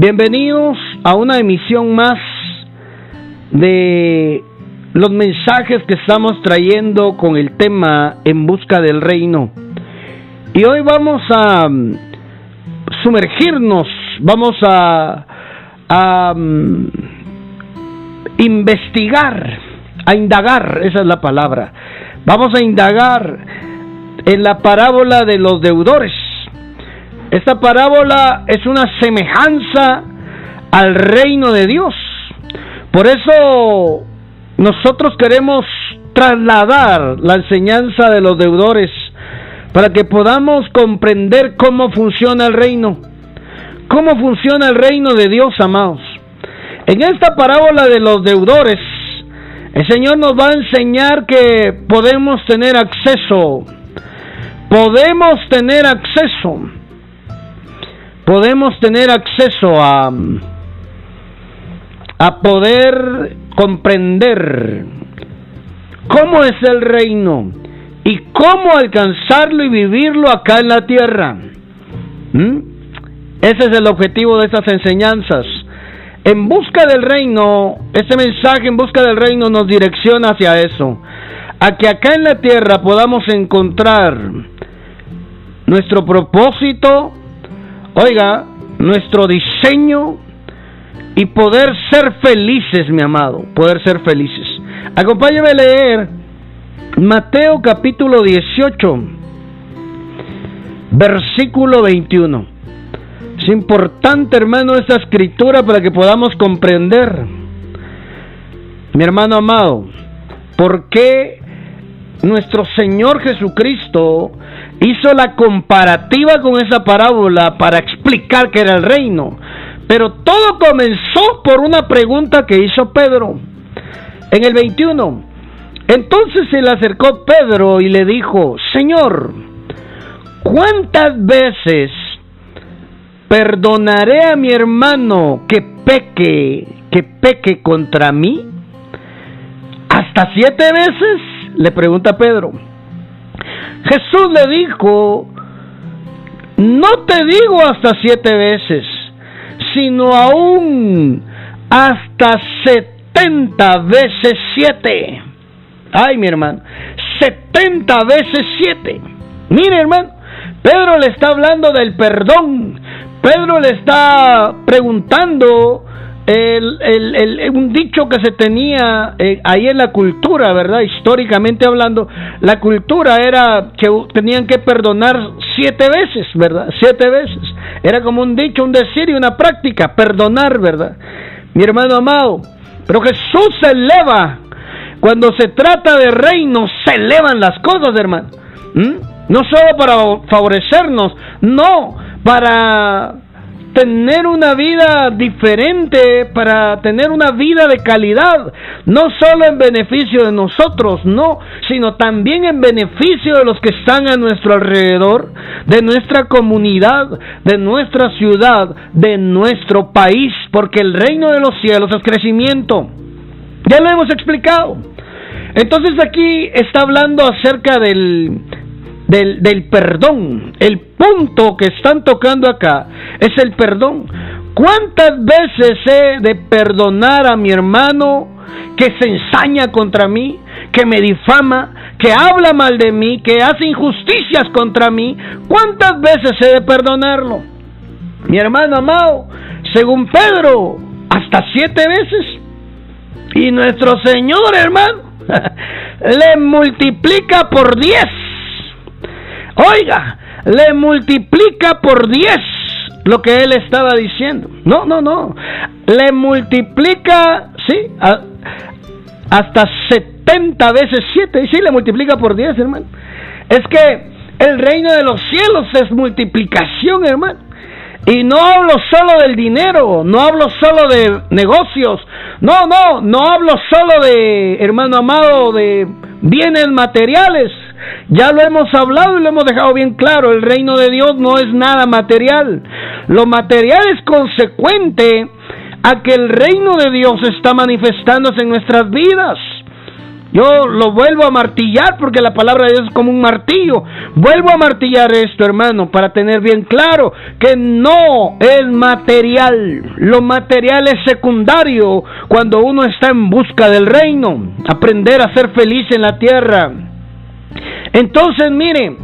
Bienvenidos a una emisión más de los mensajes que estamos trayendo con el tema En busca del reino. Y hoy vamos a mm, sumergirnos, vamos a, mm, investigar, a indagar, esa es la palabra. Vamos a indagar en la parábola de los deudores. Esta parábola es una semejanza al reino de Dios. Por eso nosotros queremos trasladar la enseñanza de los deudores para que podamos comprender cómo funciona el reino. ¿Cómo funciona el reino de Dios, amados? En esta parábola de los deudores, el Señor nos va a enseñar que podemos tener acceso, podemos tener acceso, podemos tener acceso a, a poder comprender cómo es el reino y cómo alcanzarlo y vivirlo acá en la tierra. ¿Mm? Ese es el objetivo de estas enseñanzas. En busca del reino, este mensaje en busca del reino nos direcciona hacia eso, a que acá en la tierra podamos encontrar nuestro propósito, oiga, nuestro diseño y poder ser felices, mi amado, poder ser felices. Acompáñame a leer Mateo capítulo 18, versículo 21. Es importante, hermano, esta escritura para que podamos comprender, mi hermano amado, por qué nuestro Señor Jesucristo hizo la comparativa con esa parábola para explicar que era el reino. Pero todo comenzó por una pregunta que hizo Pedro. En el 21, entonces se le acercó Pedro y le dijo, Señor, ¿cuántas veces ¿Perdonaré a mi hermano que peque, que peque contra mí? ¿Hasta siete veces? Le pregunta Pedro. Jesús le dijo, no te digo hasta siete veces, sino aún hasta setenta veces siete. Ay, mi hermano, setenta veces siete. Mire, hermano, Pedro le está hablando del perdón, Pedro le está preguntando un dicho que se tenía eh, ahí en la cultura, ¿verdad? Históricamente hablando, la cultura era que tenían que perdonar siete veces, ¿verdad? Siete veces. Era como un dicho, un decir y una práctica, perdonar, ¿verdad? Mi hermano amado, pero Jesús se eleva. Cuando se trata de reino, se elevan las cosas, hermano. No solo para favorecernos, no, para tener una vida diferente, para tener una vida de calidad, no solo en beneficio de nosotros, no, sino también en beneficio de los que están a nuestro alrededor, de nuestra comunidad, de nuestra ciudad, de nuestro país, porque el reino de los cielos es crecimiento. Ya lo hemos explicado. Entonces aquí está hablando acerca del, del, del perdón. El punto que están tocando acá es el perdón. ¿Cuántas veces he de perdonar a mi hermano que se ensaña contra mí, que me difama, que habla mal de mí, que hace injusticias contra mí? ¿Cuántas veces he de perdonarlo? Mi hermano amado, según Pedro, hasta siete veces. Y nuestro Señor, hermano, le multiplica por diez Oiga, le multiplica por 10 lo que él estaba diciendo. No, no, no. Le multiplica, sí, hasta 70 veces 7. Y sí, le multiplica por 10, hermano. Es que el reino de los cielos es multiplicación, hermano. Y no hablo solo del dinero, no hablo solo de negocios, no, no, no hablo solo de, hermano amado, de bienes materiales. Ya lo hemos hablado y lo hemos dejado bien claro, el reino de Dios no es nada material. Lo material es consecuente a que el reino de Dios está manifestándose en nuestras vidas. Yo lo vuelvo a martillar porque la palabra de Dios es como un martillo. Vuelvo a martillar esto, hermano, para tener bien claro que no es material. Lo material es secundario cuando uno está en busca del reino. Aprender a ser feliz en la tierra. Entonces, mire,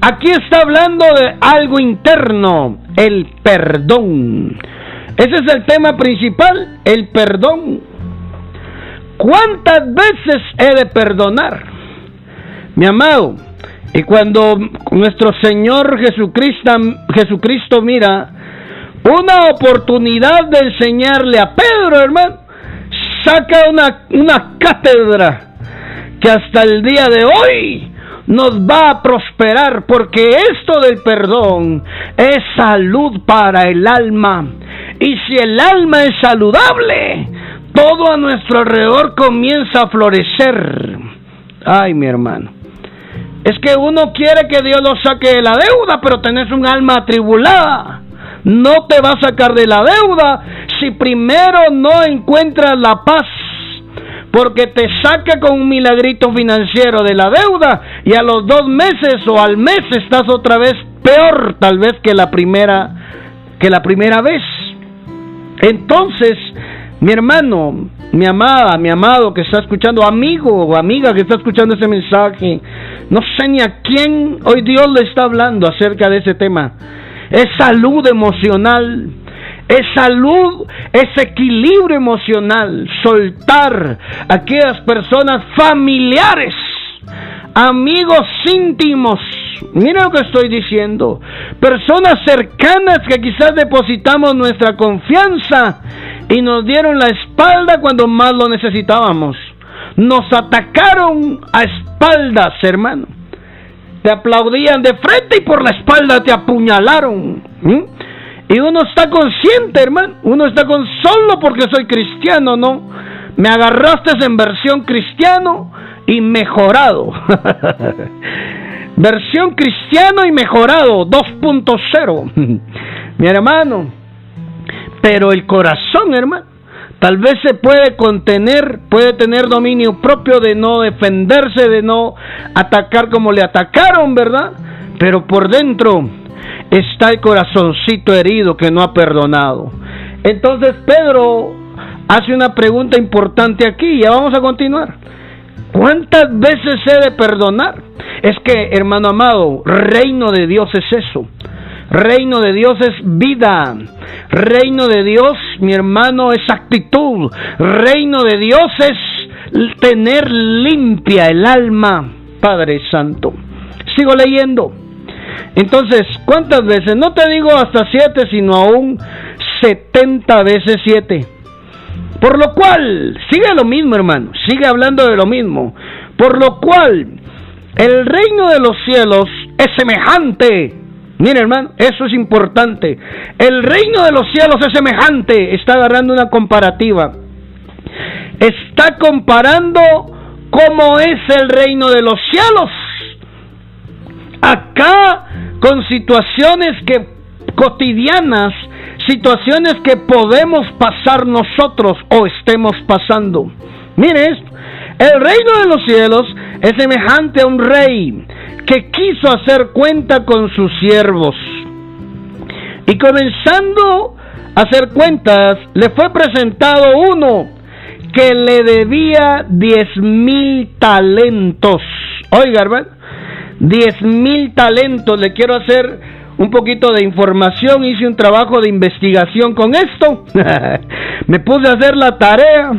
aquí está hablando de algo interno, el perdón. Ese es el tema principal, el perdón. ¿Cuántas veces he de perdonar? Mi amado, y cuando nuestro Señor Jesucristo, Jesucristo mira una oportunidad de enseñarle a Pedro, hermano, saca una, una cátedra que hasta el día de hoy nos va a prosperar porque esto del perdón es salud para el alma. Y si el alma es saludable, todo a nuestro alrededor comienza a florecer. Ay, mi hermano. Es que uno quiere que Dios lo saque de la deuda, pero tenés un alma atribulada. No te va a sacar de la deuda si primero no encuentras la paz. Porque te saca con un milagrito financiero de la deuda y a los dos meses o al mes estás otra vez peor tal vez que la primera que la primera vez. Entonces, mi hermano, mi amada, mi amado que está escuchando, amigo o amiga que está escuchando ese mensaje, no sé ni a quién hoy Dios le está hablando acerca de ese tema. Es salud emocional, es salud, es equilibrio emocional, soltar aquellas personas familiares, amigos íntimos, mira lo que estoy diciendo, personas cercanas que quizás depositamos nuestra confianza y nos dieron la espalda cuando más lo necesitábamos. Nos atacaron a espaldas, hermano. Te aplaudían de frente y por la espalda te apuñalaron. Y uno está consciente, hermano. Uno está con solo porque soy cristiano, ¿no? Me agarraste en versión cristiano y mejorado. versión cristiano y mejorado 2.0. Mi hermano, pero el corazón, hermano, tal vez se puede contener, puede tener dominio propio de no defenderse, de no atacar como le atacaron, ¿verdad? Pero por dentro está el corazoncito herido que no ha perdonado. Entonces Pedro hace una pregunta importante aquí, ya vamos a continuar. ¿Cuántas veces he de perdonar? Es que, hermano amado, reino de Dios es eso. Reino de Dios es vida. Reino de Dios, mi hermano, es actitud. Reino de Dios es tener limpia el alma, Padre Santo. Sigo leyendo. Entonces, ¿cuántas veces? No te digo hasta siete, sino aún setenta veces siete. Por lo cual, sigue lo mismo, hermano, sigue hablando de lo mismo. Por lo cual, el reino de los cielos es semejante Mire, hermano, eso es importante. El reino de los cielos es semejante. Está agarrando una comparativa. Está comparando cómo es el reino de los cielos. Acá con situaciones que cotidianas, situaciones que podemos pasar nosotros o estemos pasando. Mire esto. El reino de los cielos es semejante a un rey que quiso hacer cuenta con sus siervos. Y comenzando a hacer cuentas, le fue presentado uno que le debía diez mil talentos. Oiga, hermano, diez mil talentos. Le quiero hacer un poquito de información. Hice un trabajo de investigación con esto. Me puse a hacer la tarea.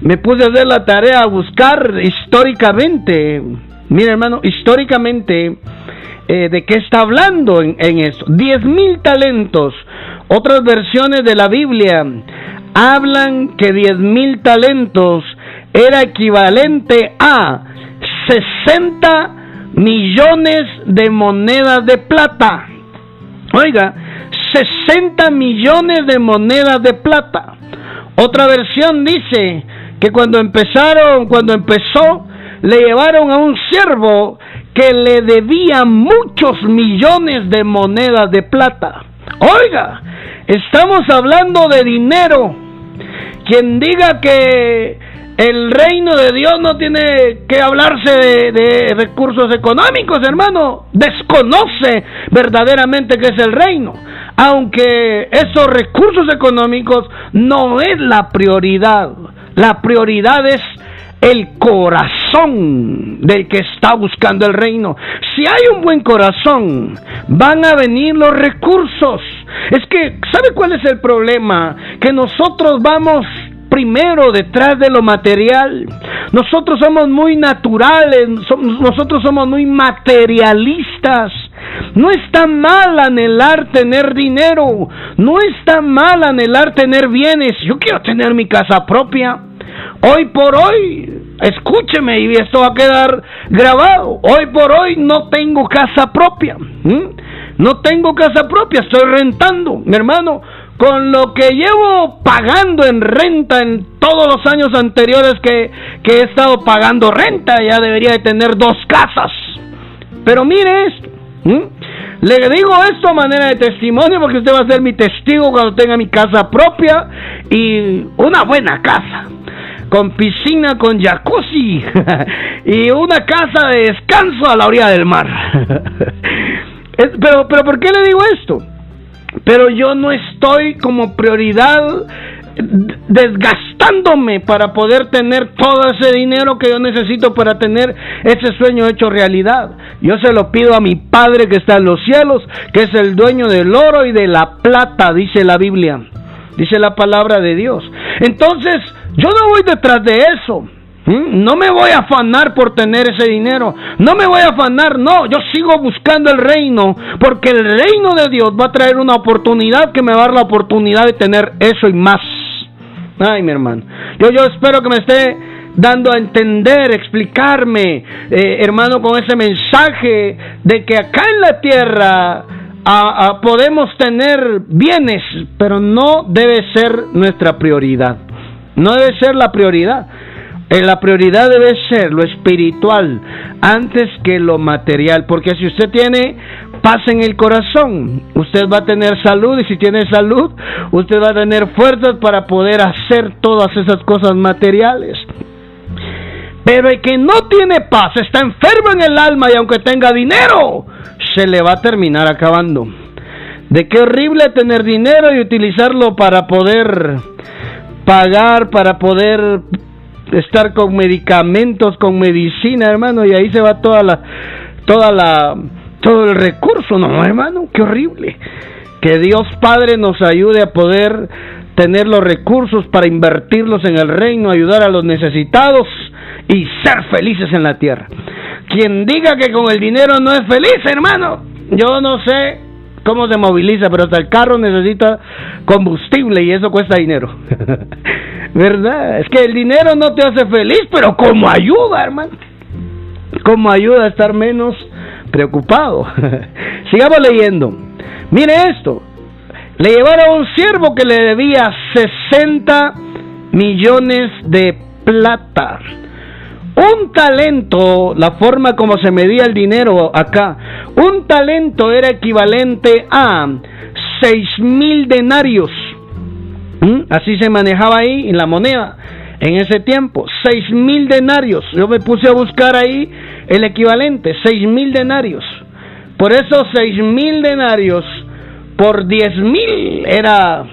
Me puse a hacer la tarea a buscar históricamente Mira, hermano, históricamente, eh, ¿de qué está hablando en, en esto? Diez mil talentos. Otras versiones de la Biblia hablan que diez mil talentos era equivalente a 60 millones de monedas de plata. Oiga, 60 millones de monedas de plata. Otra versión dice que cuando empezaron, cuando empezó le llevaron a un siervo que le debía muchos millones de monedas de plata. Oiga, estamos hablando de dinero. Quien diga que El reino de Dios no tiene que hablarse de, recursos económicos, hermano. Desconoce verdaderamente qué es el reino. Aunque esos recursos económicos no es la prioridad. La prioridad es el corazón del que está buscando el reino. Si hay un buen corazón, van a venir los recursos. Es que, ¿sabe cuál es el problema? Que nosotros vamos primero detrás de lo material. Nosotros somos muy naturales, nosotros somos muy materialistas. No está mal anhelar tener dinero, no está mal anhelar tener bienes. Yo quiero tener mi casa propia. Hoy por hoy, escúcheme y esto va a quedar grabado. Hoy por hoy no tengo casa propia. No tengo casa propia, estoy rentando, mi hermano con lo que llevo pagando en renta en todos los años anteriores que, he estado pagando renta, ya debería de tener dos casas. Pero mire esto, le digo esto a manera de testimonio porque usted va a ser mi testigo cuando tenga mi casa propia y una buena casa. Con piscina, con jacuzzi y una casa de descanso a la orilla del mar. pero, pero, ¿por qué le digo esto? Pero yo no estoy como prioridad desgastándome para poder tener todo ese dinero que yo necesito para tener ese sueño hecho realidad. Yo se lo pido a mi Padre que está en los cielos, que es el dueño del oro y de la plata, dice la Biblia, dice la palabra de Dios. Entonces, yo no voy detrás de eso. ¿Mm? No me voy a afanar por tener ese dinero. No me voy a afanar, no. Yo sigo buscando el reino. Porque el reino de Dios va a traer una oportunidad que me va a dar la oportunidad de tener eso y más. Ay, mi hermano. Yo, yo espero que me esté dando a entender, explicarme, eh, hermano, con ese mensaje de que acá en la tierra podemos tener bienes, pero no debe ser nuestra prioridad. No debe ser la prioridad. Eh, la prioridad debe ser lo espiritual antes que lo material, porque si usted tiene paz en el corazón, usted va a tener salud y si tiene salud, usted va a tener fuerzas para poder hacer todas esas cosas materiales. Pero el que no tiene paz, está enfermo en el alma y aunque tenga dinero, se le va a terminar acabando. De qué horrible tener dinero y utilizarlo para poder pagar, para poder estar con medicamentos, con medicina, hermano, y ahí se va toda la, toda la, todo el recurso, no, hermano, qué horrible. Que Dios Padre nos ayude a poder tener los recursos para invertirlos en el reino, ayudar a los necesitados y ser felices en la tierra. Quien diga que con el dinero no es feliz, hermano, yo no sé cómo se moviliza, pero hasta el carro necesita combustible y eso cuesta dinero. ¿Verdad? Es que el dinero no te hace feliz, pero como ayuda, hermano. Como ayuda a estar menos preocupado. Sigamos leyendo. Mire esto. Le llevaron a un siervo que le debía 60 millones de plata. Un talento, la forma como se medía el dinero acá, un talento era equivalente a seis mil denarios. ¿Mm? Así se manejaba ahí en la moneda en ese tiempo. Seis mil denarios. Yo me puse a buscar ahí el equivalente. Seis mil denarios. Por eso seis mil denarios por diez mil era,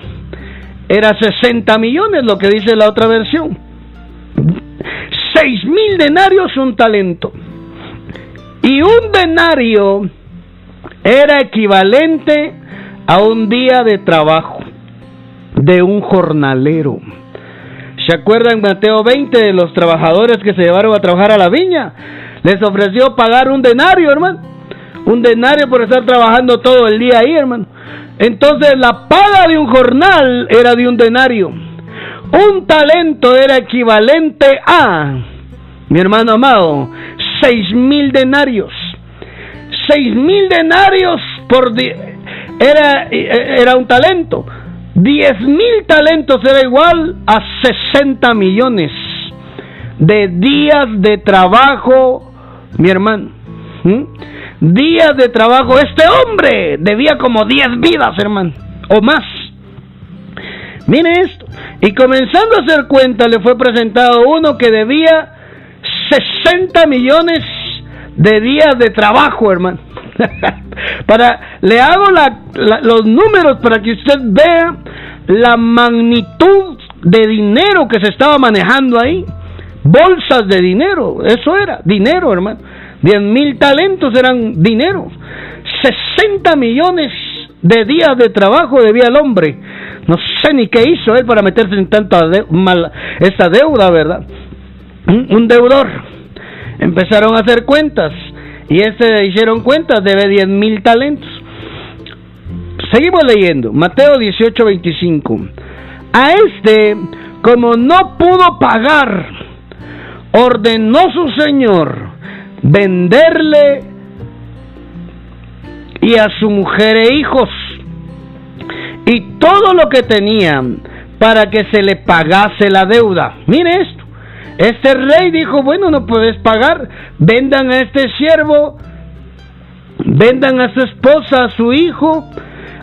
era 60 millones, lo que dice la otra versión. Seis mil denarios un talento. Y un denario era equivalente a un día de trabajo de un jornalero. ¿Se acuerdan Mateo 20 de los trabajadores que se llevaron a trabajar a la viña? Les ofreció pagar un denario, hermano. Un denario por estar trabajando todo el día ahí, hermano. Entonces la paga de un jornal era de un denario. Un talento era equivalente a, mi hermano amado, seis mil denarios. Seis mil denarios por era, era un talento. Diez mil talentos era igual a 60 millones de días de trabajo, mi hermano. Días de trabajo. Este hombre debía como 10 vidas, hermano, o más. Mire esto. Y comenzando a hacer cuenta, le fue presentado uno que debía 60 millones de días de trabajo, hermano. para le hago los números para que usted vea la magnitud de dinero que se estaba manejando ahí. Bolsas de dinero, eso era, dinero, hermano. 10 mil talentos eran dinero. 60 millones de días de trabajo debía el hombre. No sé ni qué hizo él para meterse en tanta mal, esa deuda, ¿verdad? Un, deudor. Empezaron a hacer cuentas y ese hicieron cuentas, debe 10 mil talentos. Seguimos leyendo, Mateo 18, 25. A este, como no pudo pagar, ordenó su señor venderle y a su mujer e hijos y todo lo que tenían para que se le pagase la deuda. Mire esto. Este rey dijo, bueno, no puedes pagar, vendan a este siervo, vendan a su esposa, a su hijo,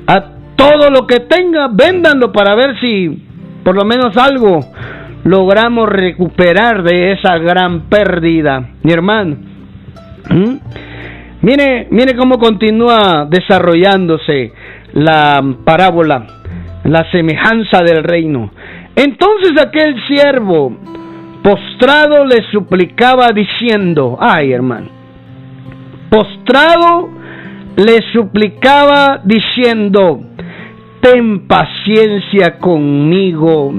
a todo lo que tenga, véndanlo para ver si por lo menos algo logramos recuperar de esa gran pérdida, mi hermano. ¿Mm? Mire, mire cómo continúa desarrollándose la parábola, la semejanza del reino. Entonces aquel siervo postrado le suplicaba diciendo, ay hermano, postrado le suplicaba diciendo, ten paciencia conmigo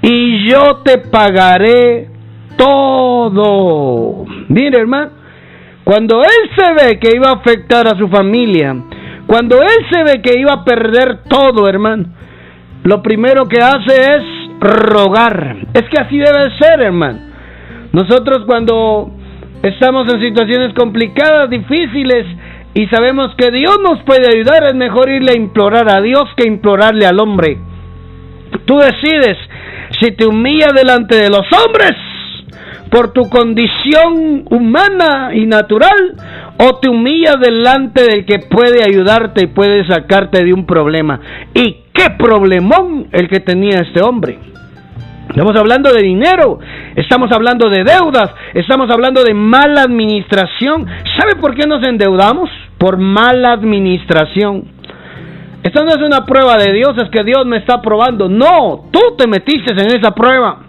y yo te pagaré todo. Mire hermano, cuando él se ve que iba a afectar a su familia, cuando él se ve que iba a perder todo, hermano, lo primero que hace es rogar. Es que así debe ser, hermano. Nosotros cuando estamos en situaciones complicadas, difíciles, y sabemos que Dios nos puede ayudar, es mejor irle a implorar a Dios que implorarle al hombre. Tú decides si te humillas delante de los hombres por tu condición humana y natural o te humillas delante del que puede ayudarte y puede sacarte de un problema. ¿Y qué problemón el que tenía este hombre? Estamos hablando de dinero, estamos hablando de deudas, estamos hablando de mala administración. ¿Sabe por qué nos endeudamos? Por mala administración. Esto no es una prueba de Dios, es que Dios me está probando. No, tú te metiste en esa prueba.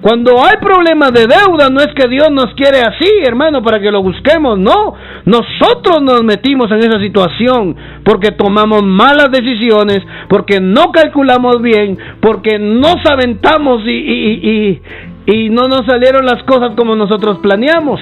Cuando hay problemas de deuda, no es que Dios nos quiere así, hermano, para que lo busquemos, no. Nosotros nos metimos en esa situación porque tomamos malas decisiones, porque no calculamos bien, porque nos aventamos y, y, y, y no nos salieron las cosas como nosotros planeamos.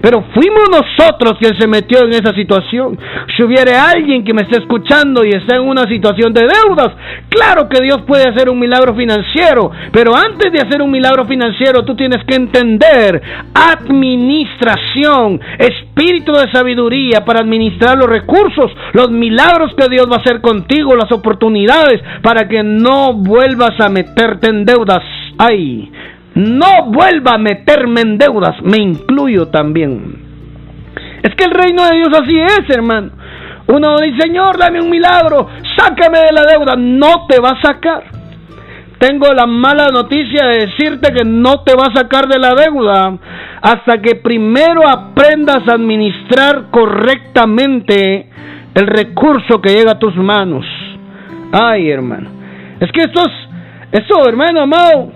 Pero fuimos nosotros quien se metió en esa situación. Si hubiera alguien que me esté escuchando y está en una situación de deudas, claro que Dios puede hacer un milagro financiero. Pero antes de hacer un milagro financiero, tú tienes que entender administración, espíritu de sabiduría para administrar los recursos, los milagros que Dios va a hacer contigo, las oportunidades para que no vuelvas a meterte en deudas. Ay, no vuelva a meterme en deudas, me incluyo también. Es que el reino de Dios así es, hermano. Uno dice, Señor, dame un milagro, sácame de la deuda. No te va a sacar. Tengo la mala noticia de decirte que no te va a sacar de la deuda hasta que primero aprendas a administrar correctamente el recurso que llega a tus manos. Ay, hermano. Es que esto es, esto, hermano amado,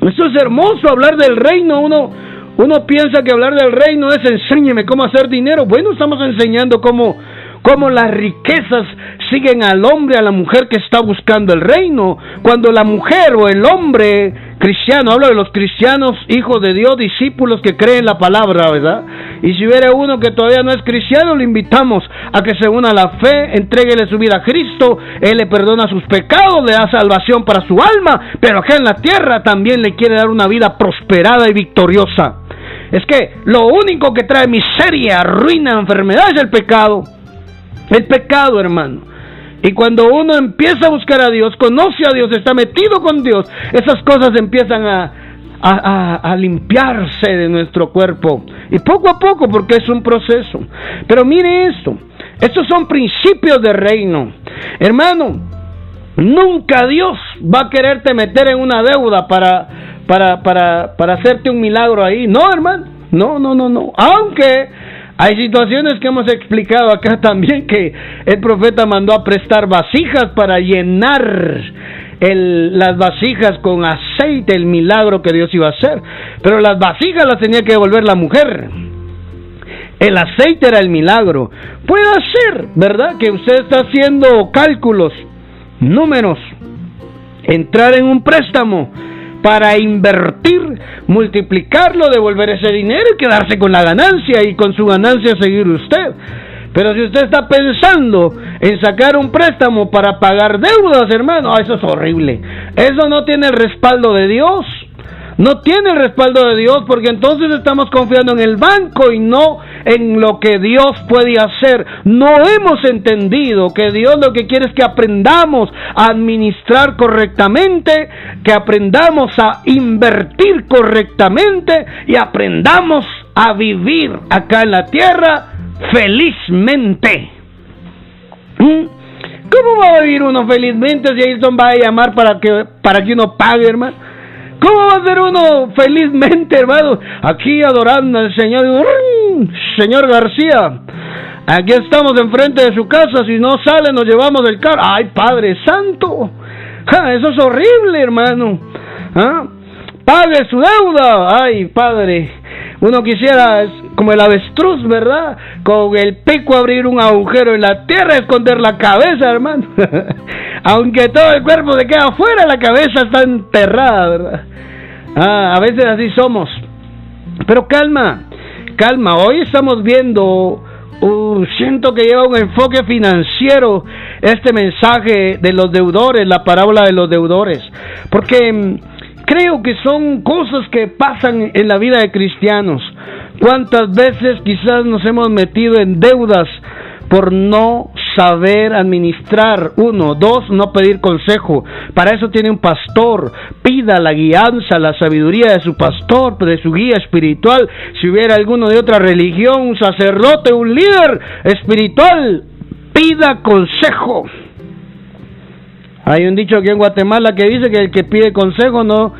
esto es hermoso hablar del reino. Uno, uno piensa que hablar del reino es enséñeme cómo hacer dinero. Bueno, estamos enseñando cómo, cómo las riquezas siguen al hombre, a la mujer que está buscando el reino. Cuando la mujer o el hombre cristiano, hablo de los cristianos, hijos de Dios, discípulos que creen la palabra, ¿verdad? Y si hubiera uno que todavía no es cristiano, le invitamos a que se una a la fe, entréguele su vida a Cristo, Él le perdona sus pecados, le da salvación para su alma, pero acá en la tierra también le quiere dar una vida prosperada y victoriosa. Es que lo único que trae miseria, ruina, enfermedad es el pecado. El pecado, hermano. Y cuando uno empieza a buscar a Dios, conoce a Dios, está metido con Dios, esas cosas empiezan a, a, limpiarse de nuestro cuerpo. Y poco a poco, porque es un proceso. Pero mire esto, estos son principios de reino. Hermano, Nunca Dios va a quererte meter en una deuda para, para, para, para hacerte un milagro ahí. No, hermano. No, no, no, no. Aunque hay situaciones que hemos explicado acá también que el profeta mandó a prestar vasijas para llenar el, las vasijas con aceite, el milagro que Dios iba a hacer. Pero las vasijas las tenía que devolver la mujer. El aceite era el milagro. Puede ser, ¿verdad? Que usted está haciendo cálculos números, entrar en un préstamo para invertir, multiplicarlo, devolver ese dinero y quedarse con la ganancia y con su ganancia seguir usted. Pero si usted está pensando en sacar un préstamo para pagar deudas, hermano, eso es horrible. Eso no tiene el respaldo de Dios no tiene el respaldo de Dios porque entonces estamos confiando en el banco y no en lo que Dios puede hacer. No hemos entendido que Dios lo que quiere es que aprendamos a administrar correctamente, que aprendamos a invertir correctamente y aprendamos a vivir acá en la tierra felizmente. ¿Mm? ¿Cómo va a vivir uno felizmente si Ayrton va a llamar para que, para que uno pague, hermano? ¿Cómo va a ser uno felizmente, hermano? Aquí adorando al Señor. Señor García, aquí estamos enfrente de su casa. Si no sale, nos llevamos del carro. ¡Ay, Padre Santo! Eso es horrible, hermano. ¿Ah? Pague su deuda. ¡Ay, Padre! Uno quisiera, como el avestruz, ¿verdad? Con el pico abrir un agujero en la tierra, esconder la cabeza, hermano. Aunque todo el cuerpo se queda afuera, la cabeza está enterrada, ¿verdad? Ah, a veces así somos. Pero calma, calma. Hoy estamos viendo, uh, siento que lleva un enfoque financiero este mensaje de los deudores, la parábola de los deudores. Porque mm, creo que son cosas que pasan en la vida de cristianos. ¿Cuántas veces quizás nos hemos metido en deudas por no saber administrar? Uno, dos, no pedir consejo. Para eso tiene un pastor. Pida la guianza, la sabiduría de su pastor, de su guía espiritual. Si hubiera alguno de otra religión, un sacerdote, un líder espiritual, pida consejo. Hay un dicho aquí en Guatemala que dice que el que pide consejo no,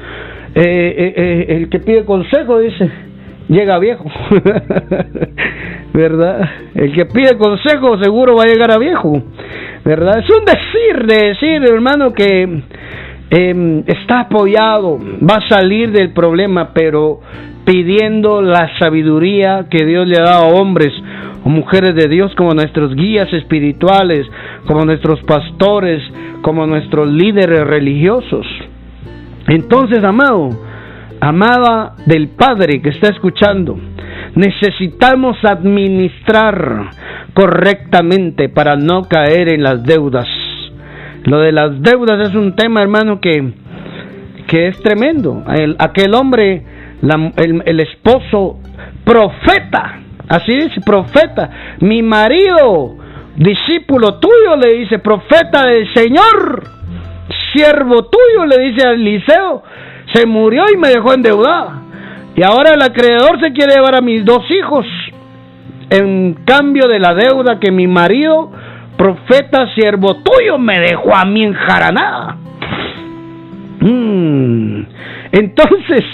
eh, eh, eh, el que pide consejo dice, llega viejo, ¿verdad? El que pide consejo seguro va a llegar a viejo, ¿verdad? Es un decir, de decir, hermano, que em, está apoyado, va a salir del problema, pero pidiendo la sabiduría que Dios le ha dado a hombres o mujeres de Dios como nuestros guías espirituales, como nuestros pastores, como nuestros líderes religiosos. Entonces, amado, amada del Padre que está escuchando, necesitamos administrar correctamente para no caer en las deudas. Lo de las deudas es un tema, hermano, que, que es tremendo. aquel hombre, el, esposo, profeta, así dice, profeta, mi marido discípulo tuyo, le dice, profeta del Señor, siervo tuyo, le dice a Eliseo, se murió y me dejó endeudada. Y ahora el acreedor se quiere llevar a mis dos hijos en cambio de la deuda que mi marido, profeta, siervo tuyo, me dejó a mí enjaranada. Mm. Entonces,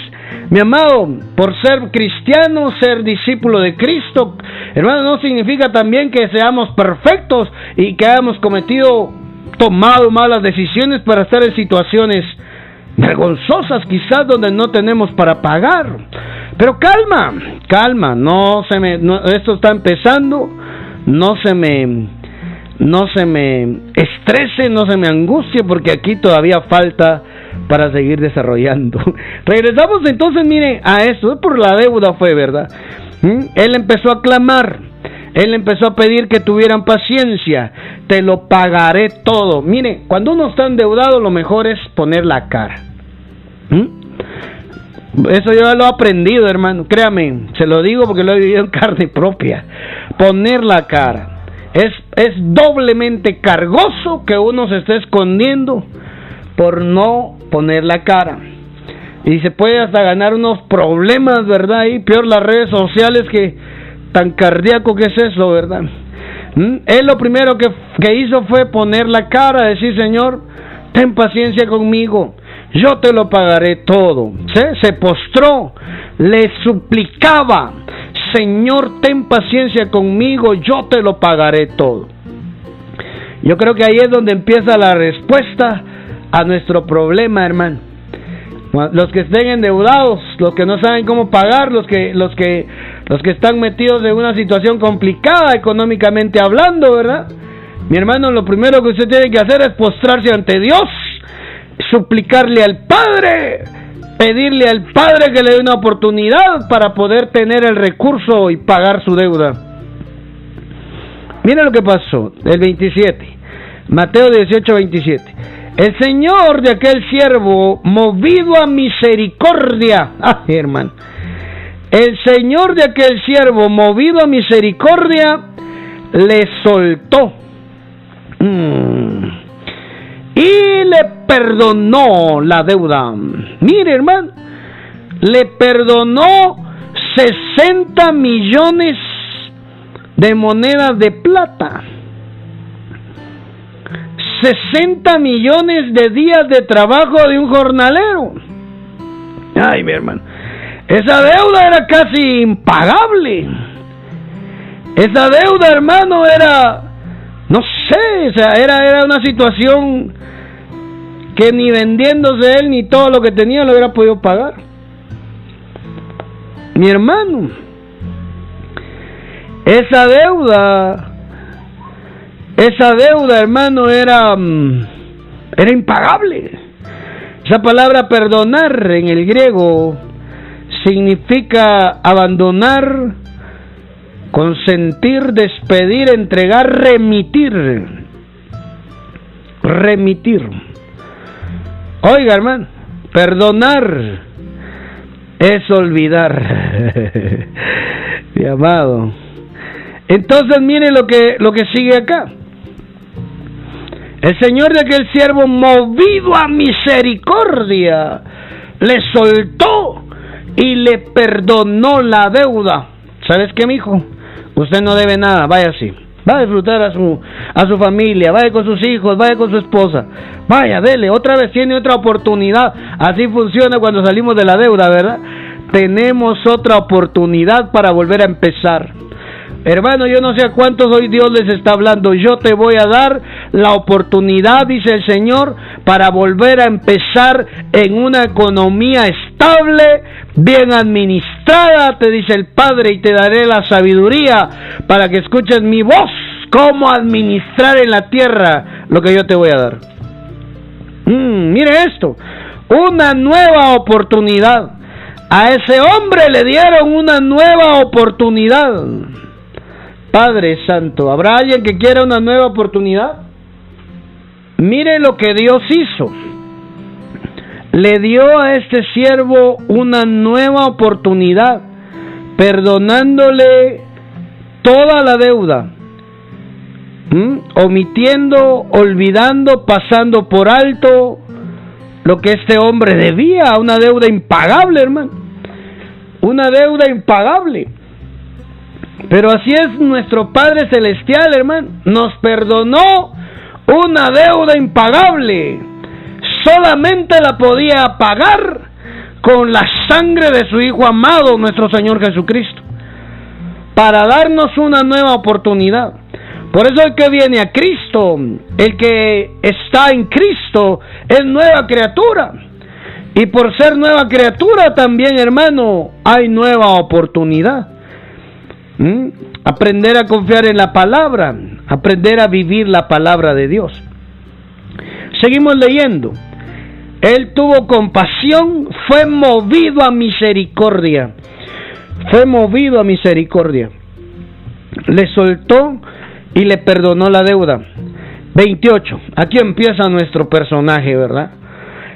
mi amado, por ser cristiano, ser discípulo de Cristo, hermano, no significa también que seamos perfectos y que hayamos cometido, tomado malas decisiones para estar en situaciones vergonzosas, quizás donde no tenemos para pagar. Pero calma, calma, no se me, esto está empezando, no se me, no se me estrese, no se me angustie, porque aquí todavía falta para seguir desarrollando. Regresamos entonces, mire, a esto, por la deuda fue, ¿verdad? ¿Mm? Él empezó a clamar, él empezó a pedir que tuvieran paciencia, te lo pagaré todo. Mire, cuando uno está endeudado, lo mejor es poner la cara. ¿Mm? Eso yo lo he aprendido, hermano. Créame, se lo digo porque lo he vivido en carne propia. Poner la cara. Es, es doblemente cargoso que uno se esté escondiendo por no poner la cara. Y se puede hasta ganar unos problemas, ¿verdad? Y peor las redes sociales que tan cardíaco que es eso, ¿verdad? ¿Mm? Él lo primero que, que hizo fue poner la cara, decir, Señor, ten paciencia conmigo, yo te lo pagaré todo. Se postró, le suplicaba, Señor, ten paciencia conmigo, yo te lo pagaré todo. Yo creo que ahí es donde empieza la respuesta a nuestro problema, hermano. Los que estén endeudados, los que no saben cómo pagar, los que, los que, los que están metidos en una situación complicada económicamente hablando, ¿verdad? Mi hermano, lo primero que usted tiene que hacer es postrarse ante Dios, suplicarle al Padre, pedirle al Padre que le dé una oportunidad para poder tener el recurso y pagar su deuda. Mira lo que pasó, el 27, Mateo 18, 27. El Señor de aquel siervo, movido a misericordia, ah, hermano, el Señor de aquel siervo, movido a misericordia, le soltó mm, y le perdonó la deuda. Mire, hermano, le perdonó 60 millones de monedas de plata. 60 millones de días de trabajo de un jornalero. Ay, mi hermano. Esa deuda era casi impagable. Esa deuda, hermano, era, no sé, o sea, era, era una situación que ni vendiéndose él ni todo lo que tenía lo hubiera podido pagar. Mi hermano, esa deuda esa deuda, hermano, era, mm, era impagable. Esa palabra perdonar en el griego significa abandonar, consentir, despedir, entregar, remitir. Remitir. Oiga, hermano, perdonar es olvidar. Mi amado. Entonces mire lo que, lo que sigue acá. El Señor de aquel siervo, movido a misericordia, le soltó y le perdonó la deuda. ¿Sabes qué, mi hijo? Usted no debe nada, vaya así. Va a disfrutar a su, a su familia, vaya con sus hijos, vaya con su esposa. Vaya, dele, otra vez tiene otra oportunidad. Así funciona cuando salimos de la deuda, ¿verdad? Tenemos otra oportunidad para volver a empezar. Hermano, yo no sé a cuántos hoy Dios les está hablando. Yo te voy a dar la oportunidad, dice el Señor, para volver a empezar en una economía estable, bien administrada, te dice el Padre, y te daré la sabiduría para que escuches mi voz, cómo administrar en la tierra lo que yo te voy a dar. Mm, mire esto, una nueva oportunidad. A ese hombre le dieron una nueva oportunidad. Padre Santo, ¿habrá alguien que quiera una nueva oportunidad? Mire lo que Dios hizo. Le dio a este siervo una nueva oportunidad, perdonándole toda la deuda, omitiendo, olvidando, pasando por alto lo que este hombre debía, una deuda impagable, hermano. Una deuda impagable. Pero así es nuestro Padre Celestial, hermano. Nos perdonó una deuda impagable. Solamente la podía pagar con la sangre de su Hijo amado, nuestro Señor Jesucristo. Para darnos una nueva oportunidad. Por eso el que viene a Cristo, el que está en Cristo, es nueva criatura. Y por ser nueva criatura también, hermano, hay nueva oportunidad. ¿Mm? Aprender a confiar en la palabra, aprender a vivir la palabra de Dios. Seguimos leyendo. Él tuvo compasión, fue movido a misericordia. Fue movido a misericordia. Le soltó y le perdonó la deuda. 28. Aquí empieza nuestro personaje, ¿verdad?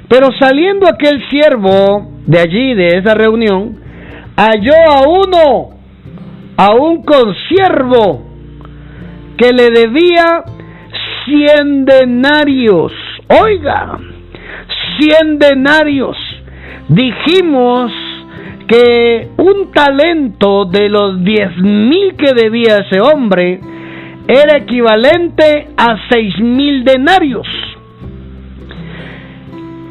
Pero saliendo aquel siervo de allí, de esa reunión, halló a uno a un consiervo que le debía cien denarios. Oiga, cien denarios. Dijimos que un talento de los diez mil que debía ese hombre era equivalente a seis mil denarios.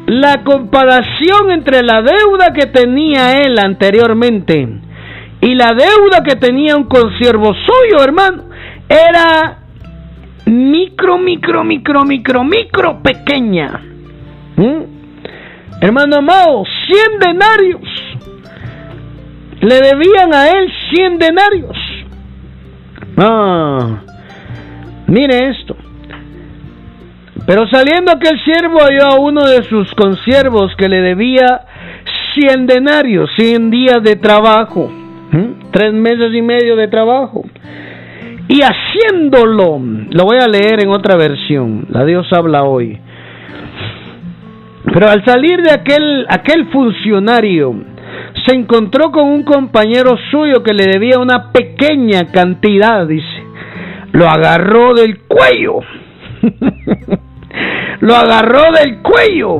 la comparación entre la deuda que tenía él anteriormente y la deuda que tenía un consiervo suyo, hermano, era micro, micro, micro, micro, micro pequeña. ¿Mm? Hermano amado, 100 denarios. Le debían a él 100 denarios. Ah, mire esto. Pero saliendo aquel siervo halló a uno de sus consiervos que le debía 100 denarios, 100 días de trabajo, tres meses y medio de trabajo. Y haciéndolo, lo voy a leer en otra versión, la Dios habla hoy. Pero al salir de aquel, aquel funcionario, se encontró con un compañero suyo que le debía una pequeña cantidad, dice. Lo agarró del cuello. lo agarró del cuello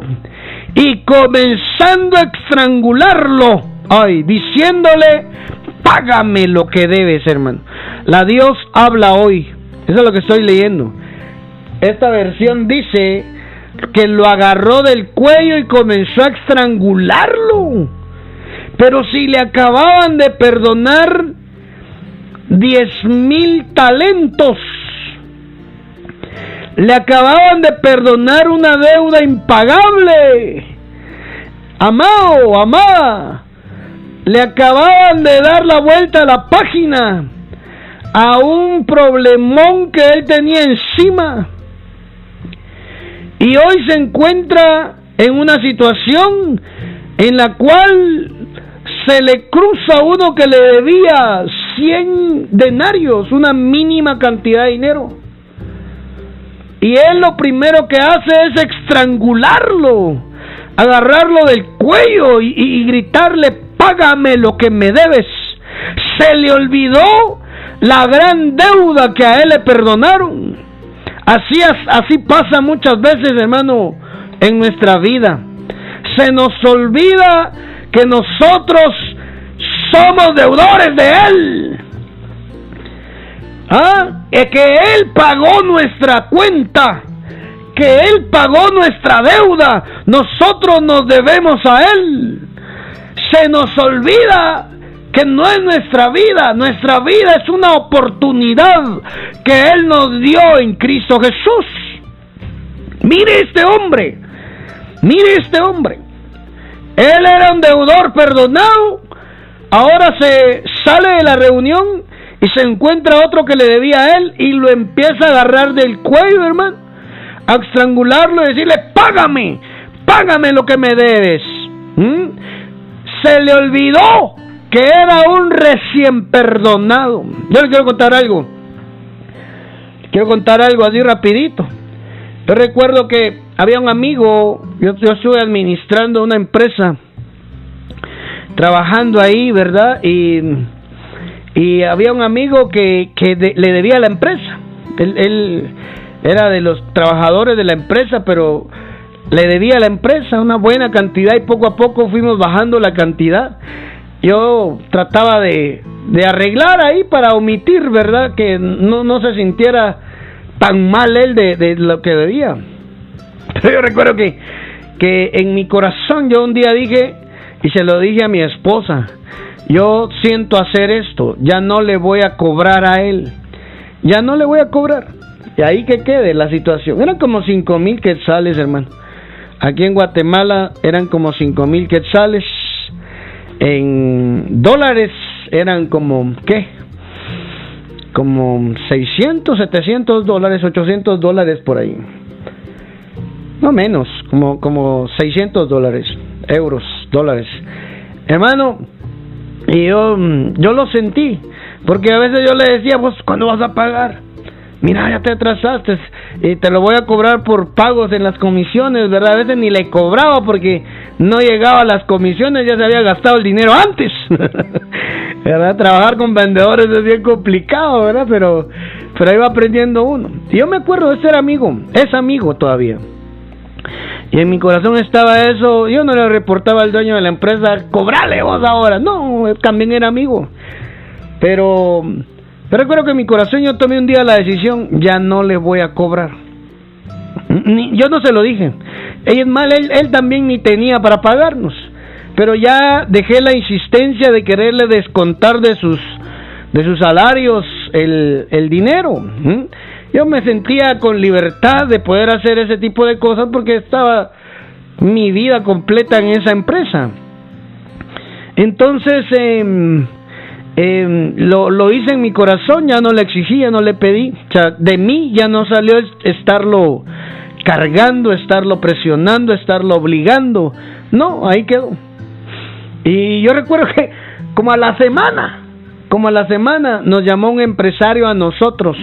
y comenzando a estrangularlo, ay, diciéndole, págame lo que debes, hermano. La Dios habla hoy. Eso es lo que estoy leyendo. Esta versión dice que lo agarró del cuello y comenzó a estrangularlo. Pero si le acababan de perdonar diez mil talentos, le acababan de perdonar una deuda impagable. Amado, amada, le acababan de dar la vuelta a la página a un problemón que él tenía encima. Y hoy se encuentra en una situación en la cual se le cruza uno que le debía 100 denarios, una mínima cantidad de dinero. Y él lo primero que hace es estrangularlo, agarrarlo del cuello y, gritarle, págame lo que me debes. Se le olvidó la gran deuda que a él le perdonaron. Así, así pasa muchas veces, hermano, en nuestra vida. Se nos olvida que nosotros somos deudores de Él. ¿Ah? Que Él pagó nuestra cuenta, que Él pagó nuestra deuda, nosotros nos debemos a Él. Se nos olvida que no es nuestra vida, nuestra vida es una oportunidad que Él nos dio en Cristo Jesús. Mire este hombre, mire este hombre. Él era un deudor perdonado, ahora se sale de la reunión y se encuentra otro que le debía a él y lo empieza a agarrar del cuello, hermano, a estrangularlo y decirle, págame, págame lo que me debes. Se le olvidó que era un recién perdonado. Yo le quiero contar algo. Quiero contar algo así rapidito. Yo recuerdo que había un amigo, yo, yo estuve administrando una empresa, trabajando ahí, ¿verdad? Y y había un amigo que, que le debía a la empresa. Él, era de los trabajadores de la empresa, pero le debía a la empresa una buena cantidad y poco a poco fuimos bajando la cantidad. Yo trataba de, de arreglar ahí para omitir, ¿verdad? Que no, no se sintiera tan mal él de, de lo que debía. Pero yo recuerdo que, que en mi corazón yo un día dije, y se lo dije a mi esposa, yo siento hacer esto, ya no le voy a cobrar a él, ya no le voy a cobrar. Y ahí que quede la situación. Eran como cinco mil quetzales, hermano. Aquí en Guatemala eran como cinco mil quetzales. En dólares eran como, ¿qué? Como 600, 700 dólares, 800 dólares por ahí. No menos, como, como 600 dólares, euros, dólares. Hermano, y yo, yo lo sentí, porque a veces yo le decía, vos, ¿cuándo vas a pagar? Mira, ya te atrasaste y te lo voy a cobrar por pagos en las comisiones, ¿verdad? A veces ni le cobraba porque no llegaba a las comisiones, ya se había gastado el dinero antes. ¿Verdad? Trabajar con vendedores es bien complicado, ¿verdad? Pero, pero ahí va aprendiendo uno. Y yo me acuerdo de ser amigo, es amigo todavía. Y en mi corazón estaba eso. Yo no le reportaba al dueño de la empresa, cobrale vos ahora. No, también era amigo. Pero, pero recuerdo que en mi corazón yo tomé un día la decisión, ya no le voy a cobrar. yo no se lo dije, Él, mal, él, también ni tenía para pagarnos. Pero ya dejé la insistencia de quererle descontar de sus, de sus salarios el, el dinero. Yo me sentía con libertad de poder hacer ese tipo de cosas porque estaba mi vida completa en esa empresa. Entonces, eh, lo, lo, hice en mi corazón, ya no le exigía, no le pedí. O sea, de mí ya no salió estarlo cargando, estarlo presionando, estarlo obligando. No, ahí quedó. Y yo recuerdo que como a la semana, como a la semana nos llamó un empresario a nosotros.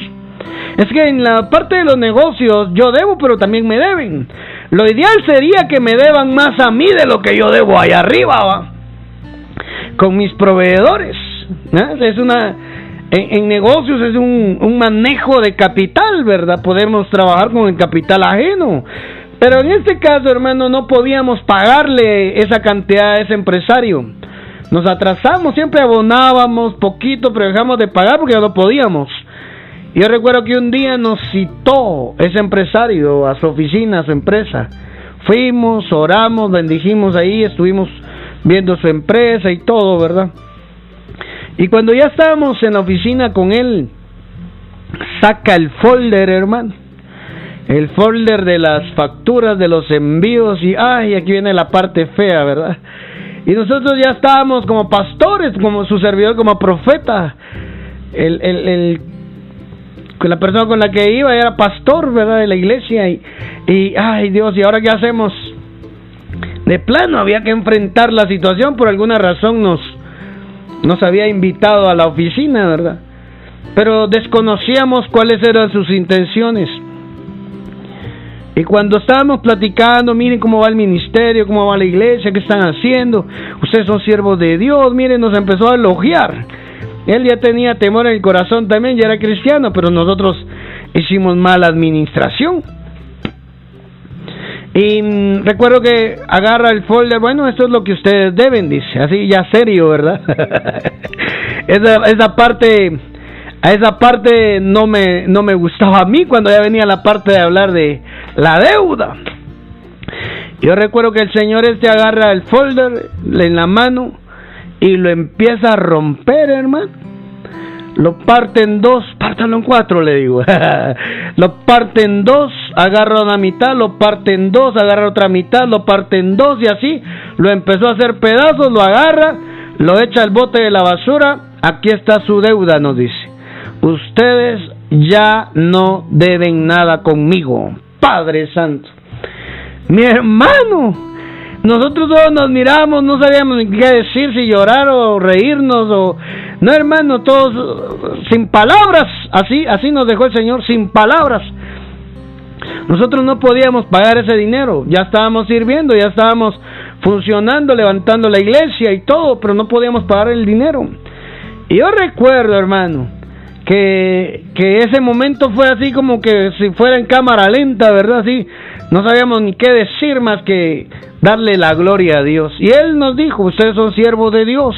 Es que en la parte de los negocios yo debo, pero también me deben. Lo ideal sería que me deban más a mí de lo que yo debo allá arriba, con mis proveedores. Es una en, negocios es un, un, manejo de capital, ¿verdad? Podemos trabajar con el capital ajeno. Pero en este caso, hermano, no podíamos pagarle esa cantidad a ese empresario. Nos atrasamos, siempre abonábamos poquito, pero dejamos de pagar porque no podíamos. Yo recuerdo que un día nos citó ese empresario a su oficina, a su empresa. Fuimos, oramos, bendijimos ahí, estuvimos viendo su empresa y todo, ¿verdad? Y cuando ya estábamos en la oficina con él, saca el folder, hermano. El folder de las facturas, de los envíos y, ay, aquí viene la parte fea, ¿verdad? Y nosotros ya estábamos como pastores, como su servidor, como profeta. El, el, el, la persona con la que iba era pastor, ¿verdad? De la iglesia. Y, y, ay Dios, ¿y ahora qué hacemos? De plano había que enfrentar la situación, por alguna razón nos, nos había invitado a la oficina, ¿verdad? Pero desconocíamos cuáles eran sus intenciones. Y cuando estábamos platicando, miren cómo va el ministerio, cómo va la iglesia, qué están haciendo, ustedes son siervos de Dios, miren, nos empezó a elogiar. Él ya tenía temor en el corazón también, ya era cristiano, pero nosotros hicimos mala administración. Y mm, recuerdo que agarra el folder, bueno, esto es lo que ustedes deben, dice, así ya serio, ¿verdad? esa, esa parte, a esa parte no me, no me gustaba a mí cuando ya venía la parte de hablar de la deuda. Yo recuerdo que el señor este agarra el folder en la mano y lo empieza a romper, hermano lo parte en dos, pártalo en cuatro, le digo. lo parte en dos, agarra una mitad, lo parte en dos, agarra otra mitad, lo parte en dos y así lo empezó a hacer pedazos, lo agarra, lo echa al bote de la basura. Aquí está su deuda, nos dice. Ustedes ya no deben nada conmigo, Padre Santo. Mi hermano, nosotros todos nos miramos, no sabíamos ni qué decir, si llorar o reírnos o no, hermano, todos sin palabras, así así nos dejó el Señor sin palabras. Nosotros no podíamos pagar ese dinero, ya estábamos sirviendo, ya estábamos funcionando, levantando la iglesia y todo, pero no podíamos pagar el dinero. Y yo recuerdo, hermano, que, que ese momento fue así como que si fuera en cámara lenta, ¿verdad? Así, no sabíamos ni qué decir más que darle la gloria a Dios. Y Él nos dijo, ustedes son siervos de Dios,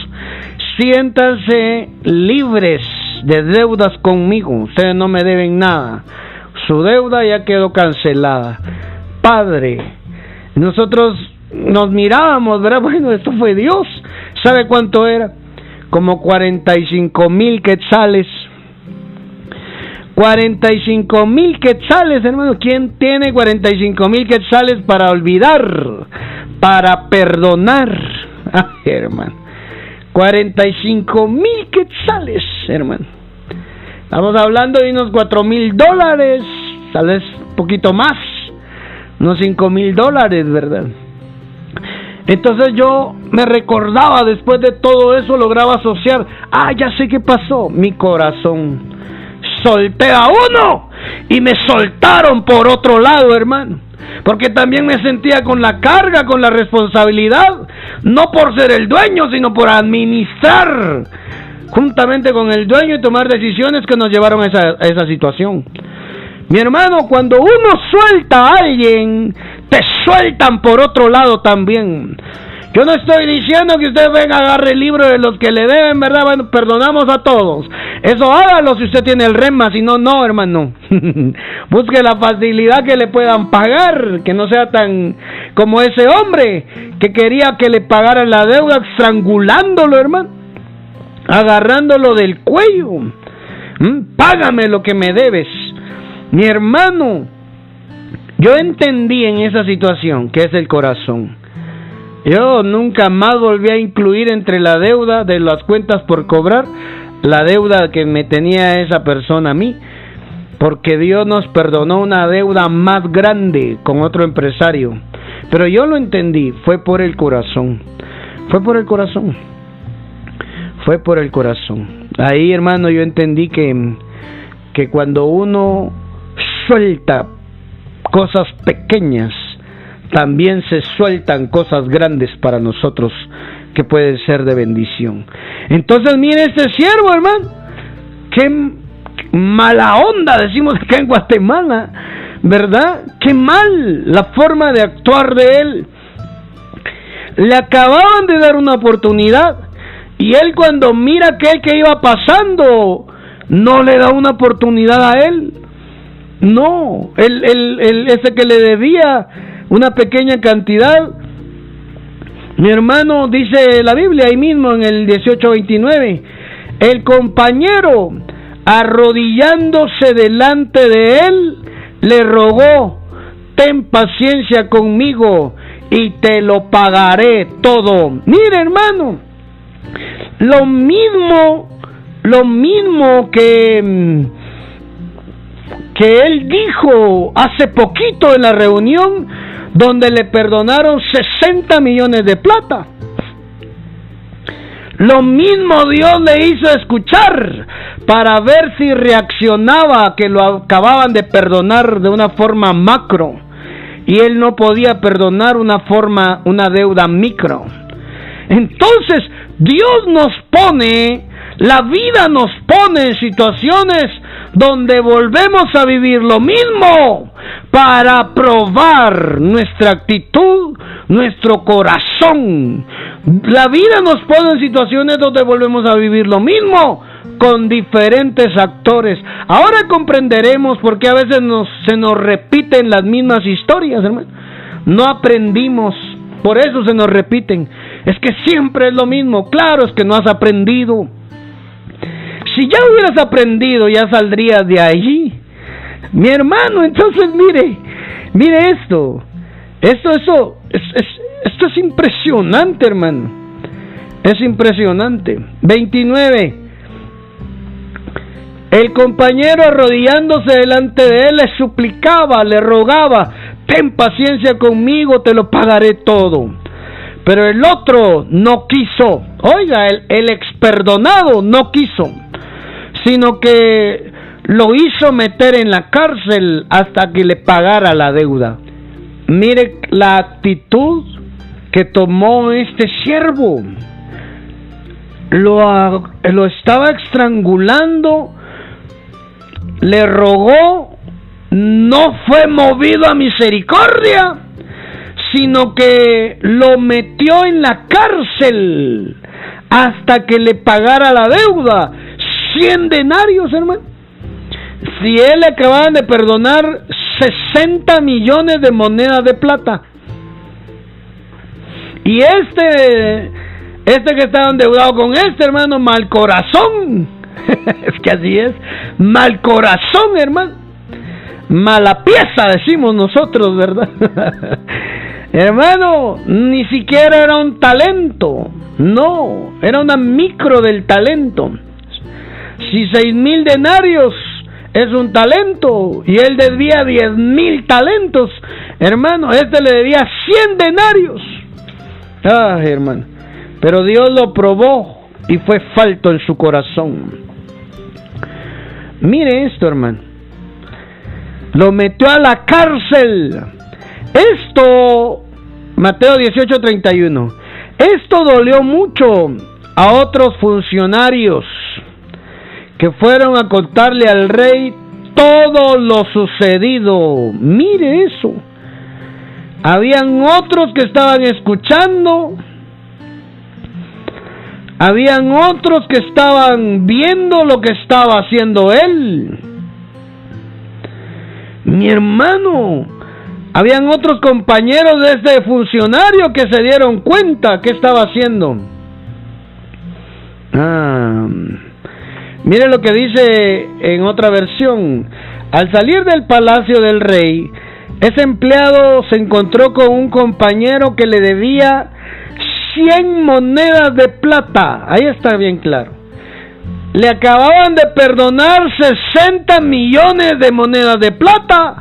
siéntanse libres de deudas conmigo, ustedes no me deben nada, su deuda ya quedó cancelada. Padre, nosotros nos mirábamos, ¿verdad? Bueno, esto fue Dios, ¿sabe cuánto era? Como 45 mil quetzales 45 mil quetzales, hermano. ¿Quién tiene 45 mil quetzales para olvidar? Para perdonar. Ay, hermano. 45 mil quetzales, hermano. Estamos hablando de unos 4 mil dólares, tal vez un poquito más, unos 5 mil dólares, ¿verdad? Entonces yo me recordaba después de todo eso, lograba asociar, ah, ya sé qué pasó, mi corazón solté a uno y me soltaron por otro lado, hermano. Porque también me sentía con la carga, con la responsabilidad, no por ser el dueño, sino por administrar juntamente con el dueño y tomar decisiones que nos llevaron a esa, a esa situación. Mi hermano, cuando uno suelta a alguien, te sueltan por otro lado también. Yo no estoy diciendo que usted venga a agarre el libro de los que le deben, ¿verdad? Bueno, perdonamos a todos. Eso hágalo si usted tiene el rema, si no, no, hermano. Busque la facilidad que le puedan pagar, que no sea tan como ese hombre que quería que le pagaran la deuda estrangulándolo, hermano. Agarrándolo del cuello. ¿Mm? Págame lo que me debes. Mi hermano, yo entendí en esa situación que es el corazón. Yo nunca más volví a incluir entre la deuda de las cuentas por cobrar la deuda que me tenía esa persona a mí, porque Dios nos perdonó una deuda más grande con otro empresario. Pero yo lo entendí, fue por el corazón, fue por el corazón, fue por el corazón. Ahí hermano yo entendí que, que cuando uno suelta cosas pequeñas, también se sueltan cosas grandes para nosotros que pueden ser de bendición. Entonces, mire este siervo, hermano, qué mala onda, decimos acá en Guatemala, ¿verdad? Qué mal la forma de actuar de él. Le acababan de dar una oportunidad y él cuando mira aquel que iba pasando, no le da una oportunidad a él. No, el, el, ese que le debía una pequeña cantidad. Mi hermano dice la Biblia ahí mismo en el 18:29, el compañero arrodillándose delante de él le rogó, ten paciencia conmigo y te lo pagaré todo. Mire hermano, lo mismo, lo mismo que mm, que él dijo hace poquito en la reunión donde le perdonaron 60 millones de plata. Lo mismo Dios le hizo escuchar para ver si reaccionaba que lo acababan de perdonar de una forma macro y él no podía perdonar una forma una deuda micro. Entonces, Dios nos pone, la vida nos pone en situaciones donde volvemos a vivir lo mismo para probar nuestra actitud, nuestro corazón. La vida nos pone en situaciones donde volvemos a vivir lo mismo con diferentes actores. Ahora comprenderemos por qué a veces se nos repiten las mismas historias, hermano. No aprendimos, por eso se nos repiten. Es que siempre es lo mismo. Claro, es que no has aprendido. Si ya hubieras aprendido, ya saldrías de allí. Mi hermano, entonces mire, mire esto. Esto, eso, es, esto es impresionante, hermano. Es impresionante. 29. El compañero arrodillándose delante de él le suplicaba, le rogaba, ten paciencia conmigo, te lo pagaré todo. Pero el otro no quiso. Oiga, el, el experdonado no quiso sino que lo hizo meter en la cárcel hasta que le pagara la deuda. Mire la actitud que tomó este siervo. Lo, lo estaba estrangulando, le rogó, no fue movido a misericordia, sino que lo metió en la cárcel hasta que le pagara la deuda. 100 denarios, hermano. Si él le acababan de perdonar 60 millones de monedas de plata. Y este, este que estaba endeudado con este, hermano, mal corazón. es que así es. Mal corazón, hermano. Mala pieza, decimos nosotros, ¿verdad? hermano, ni siquiera era un talento. No, era una micro del talento. Si seis mil denarios es un talento y él debía diez mil talentos, hermano, este le debía cien denarios. Ah, hermano. Pero Dios lo probó y fue falto en su corazón. Mire esto, hermano. Lo metió a la cárcel. Esto, Mateo 18:31. Esto dolió mucho a otros funcionarios que fueron a contarle al rey todo lo sucedido. Mire eso. Habían otros que estaban escuchando Habían otros que estaban viendo lo que estaba haciendo él. Mi hermano, habían otros compañeros de este funcionario que se dieron cuenta que estaba haciendo. Ah, mire lo que dice en otra versión. Al salir del palacio del rey, ese empleado se encontró con un compañero que le debía 100 monedas de plata. Ahí está bien claro. Le acababan de perdonar 60 millones de monedas de plata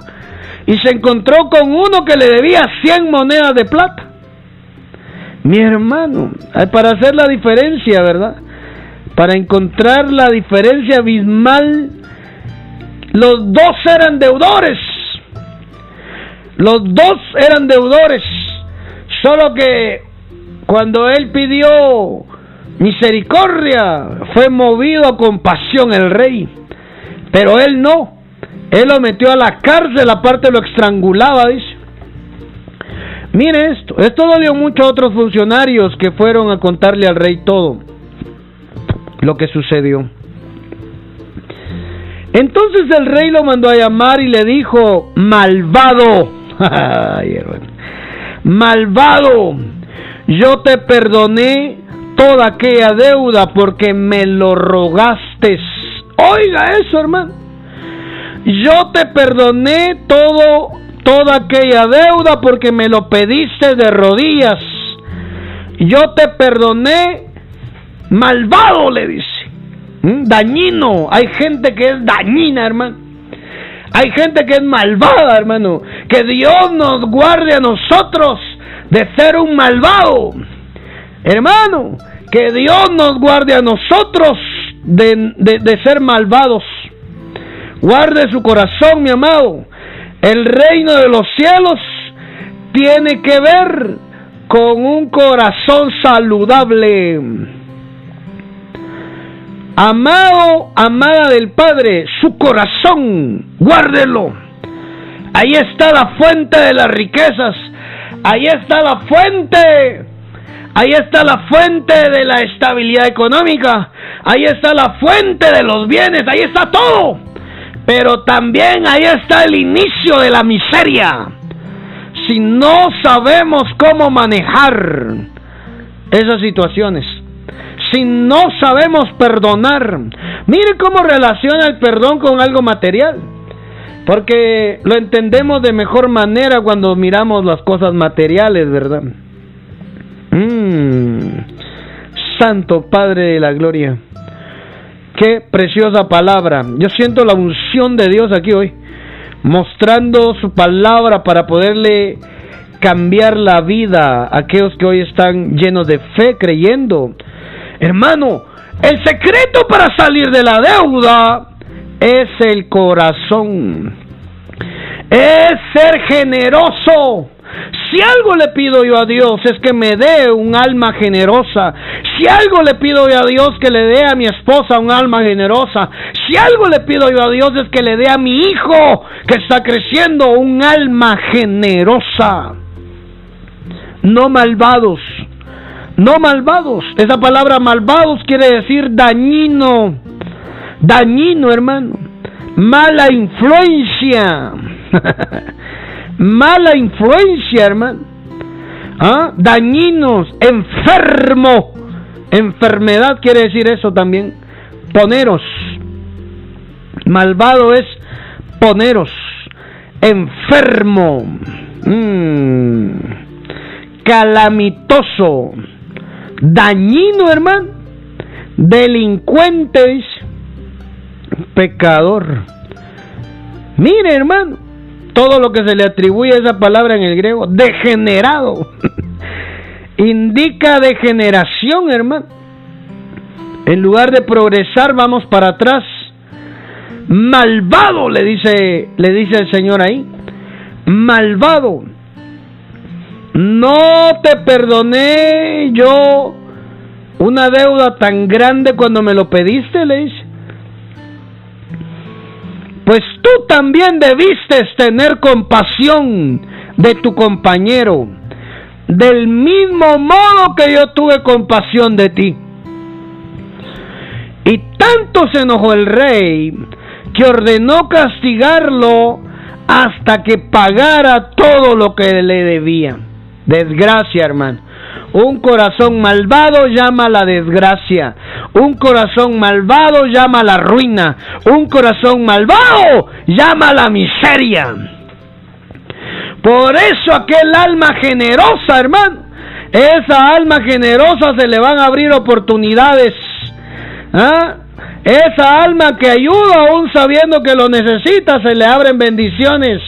y se encontró con uno que le debía 100 monedas de plata. Mi hermano, para hacer la diferencia, ¿verdad? Para encontrar la diferencia abismal, los dos eran deudores. Los dos eran deudores. Solo que cuando él pidió misericordia, fue movido a compasión el rey. Pero él no. Él lo metió a la cárcel, aparte lo estrangulaba, dice. Mire esto, esto dolió mucho a otros funcionarios que fueron a contarle al rey todo lo que sucedió. Entonces el rey lo mandó a llamar y le dijo, malvado, malvado, yo te perdoné toda aquella deuda porque me lo rogaste. Oiga eso, hermano. Yo te perdoné todo toda aquella deuda porque me lo pediste de rodillas. Yo te perdoné malvado, le dice. Dañino. Hay gente que es dañina, hermano. Hay gente que es malvada, hermano. Que Dios nos guarde a nosotros de ser un malvado. Hermano, que Dios nos guarde a nosotros de, de, ser malvados. Guarde su corazón, mi amado. El reino de los cielos tiene que ver con un corazón saludable. Amado, amada del Padre, su corazón, guárdelo. Ahí está la fuente de las riquezas. Ahí está la fuente Ahí está la fuente de la estabilidad económica. Ahí está la fuente de los bienes. Ahí está todo. Pero también ahí está el inicio de la miseria. Si no sabemos cómo manejar esas situaciones. Si no sabemos perdonar. Mire cómo relaciona el perdón con algo material. Porque lo entendemos de mejor manera cuando miramos las cosas materiales, ¿verdad? Mm. Santo Padre de la Gloria. Qué preciosa palabra. Yo siento la unción de Dios aquí hoy, mostrando su palabra para poderle cambiar la vida a aquellos que hoy están llenos de fe, creyendo. Hermano, el secreto para salir de la deuda es el corazón. Es ser generoso. Si algo le pido yo a Dios es que me dé un alma generosa. Si algo le pido yo a Dios que le dé a mi esposa un alma generosa. Si algo le pido yo a Dios es que le dé a mi hijo que está creciendo un alma generosa. No malvados. No malvados. Esa palabra malvados quiere decir dañino. Dañino, hermano. Mala influencia. mala influencia, hermano. ¿Ah? Dañinos, enfermo. Enfermedad quiere decir eso también. Poneros. Malvado es poneros. Enfermo. Mm. Calamitoso. Dañino, hermano. Delincuente, Pecador. Mire, hermano todo lo que se le atribuye a esa palabra en el griego, degenerado, indica degeneración, hermano. En lugar de progresar, vamos para atrás. Malvado, le dice, le dice el Señor ahí. Malvado. No te perdoné yo una deuda tan grande cuando me lo pediste, le pues tú también debiste tener compasión de tu compañero, del mismo modo que yo tuve compasión de ti. tanto se enojó el rey que ordenó castigarlo hasta que pagara todo lo que le debía. Desgracia, hermano. Un corazón malvado llama a la desgracia. Un corazón malvado llama a la ruina. Un corazón malvado llama a la miseria. Por eso aquel alma generosa, hermano, esa alma generosa se le van a abrir oportunidades. ¿Ah? Esa alma que ayuda aún sabiendo que lo necesita, se le abren bendiciones.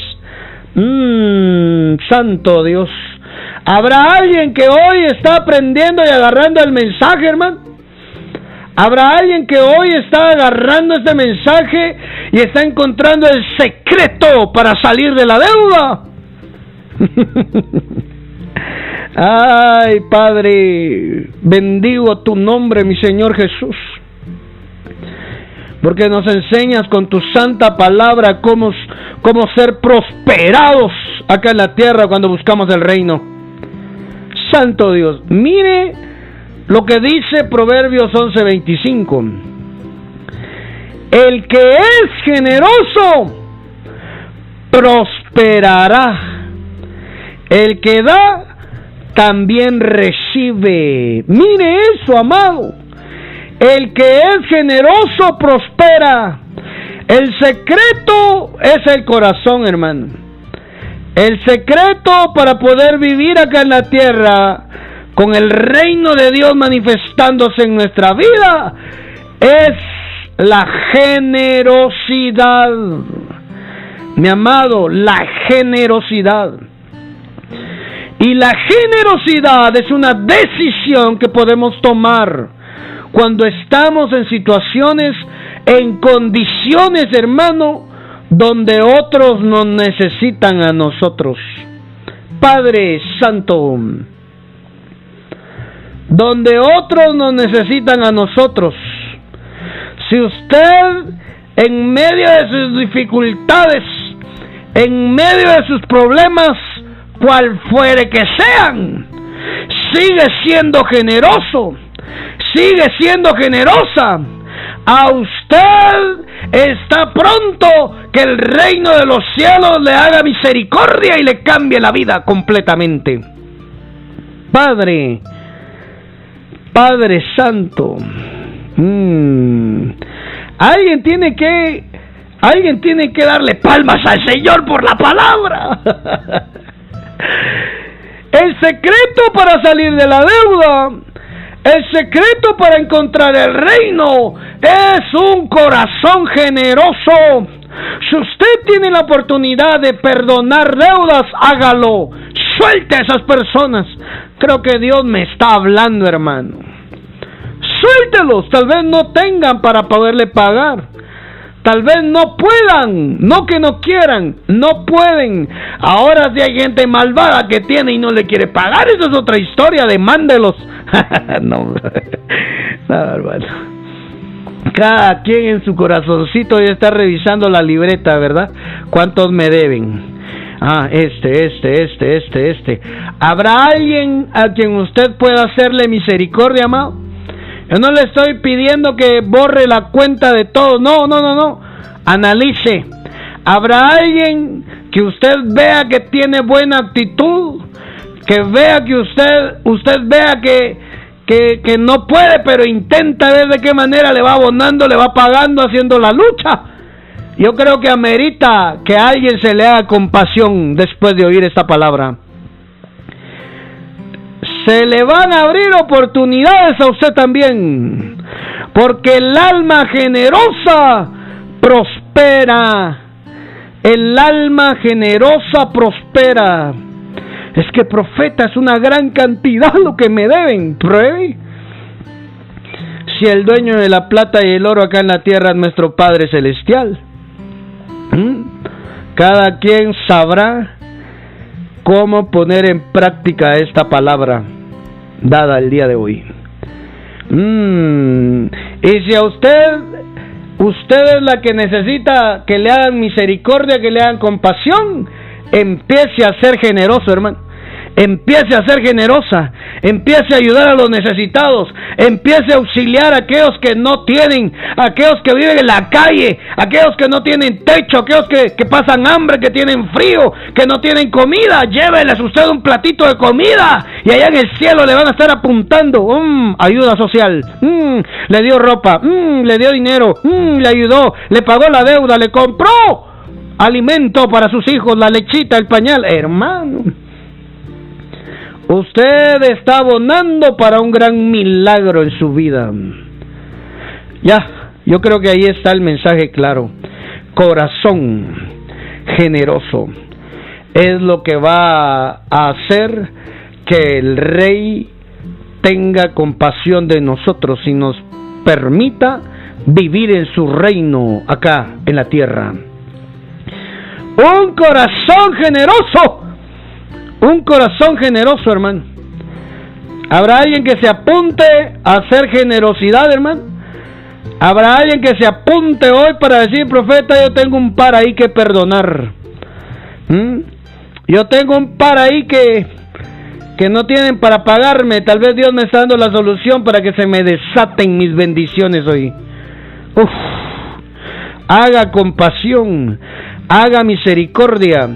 Mmm, santo Dios. ¿Habrá alguien que hoy está aprendiendo y agarrando el mensaje, hermano? ¿Habrá alguien que hoy está agarrando este mensaje y está encontrando el secreto para salir de la deuda? Ay, Padre, bendigo tu nombre, mi Señor Jesús. Porque nos enseñas con tu santa palabra cómo, cómo ser prosperados acá en la tierra cuando buscamos el reino. Santo Dios, mire lo que dice Proverbios 11:25. El que es generoso prosperará el que da, también recibe. Mire eso, amado. El que es generoso prospera. El secreto es el corazón, hermano. El secreto para poder vivir acá en la tierra con el reino de Dios manifestándose en nuestra vida es la generosidad. Mi amado, la generosidad. Y la generosidad es una decisión que podemos tomar cuando estamos en situaciones, en condiciones, hermano, donde otros nos necesitan a nosotros. Padre Santo, donde otros nos necesitan a nosotros. Si usted en medio de sus dificultades, en medio de sus problemas, cual fuere que sean, sigue siendo generoso, sigue siendo generosa. A usted está pronto que el reino de los cielos le haga misericordia y le cambie la vida completamente. Padre, Padre Santo, mm, alguien tiene que, alguien tiene que darle palmas al Señor por la palabra. El secreto para salir de la deuda, el secreto para encontrar el reino es un corazón generoso. Si usted tiene la oportunidad de perdonar deudas, hágalo. Suelte a esas personas. Creo que Dios me está hablando, hermano. Suéltelos. Tal vez no tengan para poderle pagar. Tal vez no puedan, no que no quieran, no pueden. Ahora si hay gente malvada que tiene y no le quiere pagar, eso es otra historia, demándelos. no, no, hermano. Cada quien en su corazoncito ya está revisando la libreta, ¿verdad? ¿Cuántos me deben? Ah, este, este, este, este, este. ¿Habrá alguien a quien usted pueda hacerle misericordia, amado? Yo no le estoy pidiendo que borre la cuenta de todo. No, no, no, no. Analice. ¿Habrá alguien que usted vea que tiene buena actitud? Que vea que usted, usted vea que, que, que no puede, pero intenta ver de qué manera le va abonando, le va pagando, haciendo la lucha. Yo creo que amerita que alguien se le haga compasión después de oír esta palabra se le van a abrir oportunidades a usted también. Porque el alma generosa prospera. El alma generosa prospera. Es que profeta es una gran cantidad lo que me deben. Pruebe. Si el dueño de la plata y el oro acá en la tierra es nuestro Padre Celestial. Cada quien sabrá cómo poner en práctica esta palabra dada el día de hoy. Mm, y si a usted, usted es la que necesita que le hagan misericordia, que le hagan compasión, empiece a ser generoso, hermano. Empiece a ser generosa, empiece a ayudar a los necesitados, empiece a auxiliar a aquellos que no tienen, aquellos que viven en la calle, aquellos que no tienen techo, aquellos que, que pasan hambre, que tienen frío, que no tienen comida, lléveles usted un platito de comida y allá en el cielo le van a estar apuntando, mm, ayuda social, mm, le dio ropa, mm, le dio dinero, le ayudó, le pagó la deuda, le compró alimento para sus hijos, la lechita, el pañal, hermano. Usted está abonando para un gran milagro en su vida. Ya, yo creo que ahí está el mensaje claro. Corazón generoso es lo que va a hacer que el rey tenga compasión de nosotros y nos permita vivir en su reino acá en la tierra. Un corazón generoso, un corazón generoso, hermano. ¿Habrá alguien que se apunte a hacer generosidad, hermano? ¿Habrá alguien que se apunte hoy para decir, profeta, yo tengo un par ahí que perdonar? ¿Mm? Yo tengo un par ahí que, que no tienen para pagarme. Tal vez Dios me está dando la solución para que se me desaten mis bendiciones hoy. Uf. Haga compasión, haga misericordia,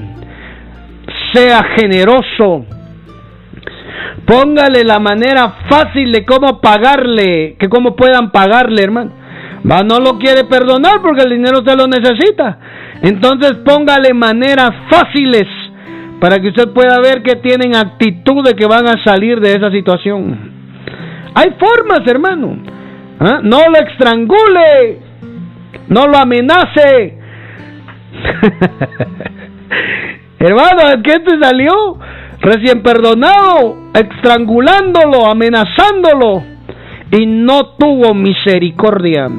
sea generoso. Póngale la manera fácil de cómo pagarle, que cómo puedan pagarle, hermano. Va, no lo quiere perdonar porque el dinero se lo necesita. Entonces póngale maneras fáciles para que usted pueda ver que tienen actitud que van a salir de esa situación. Hay formas, hermano. ¿Ah? No lo estrangule, no lo amenace. hermano, ¿qué te salió? Recién perdonado, estrangulándolo, amenazándolo, y no tuvo misericordia.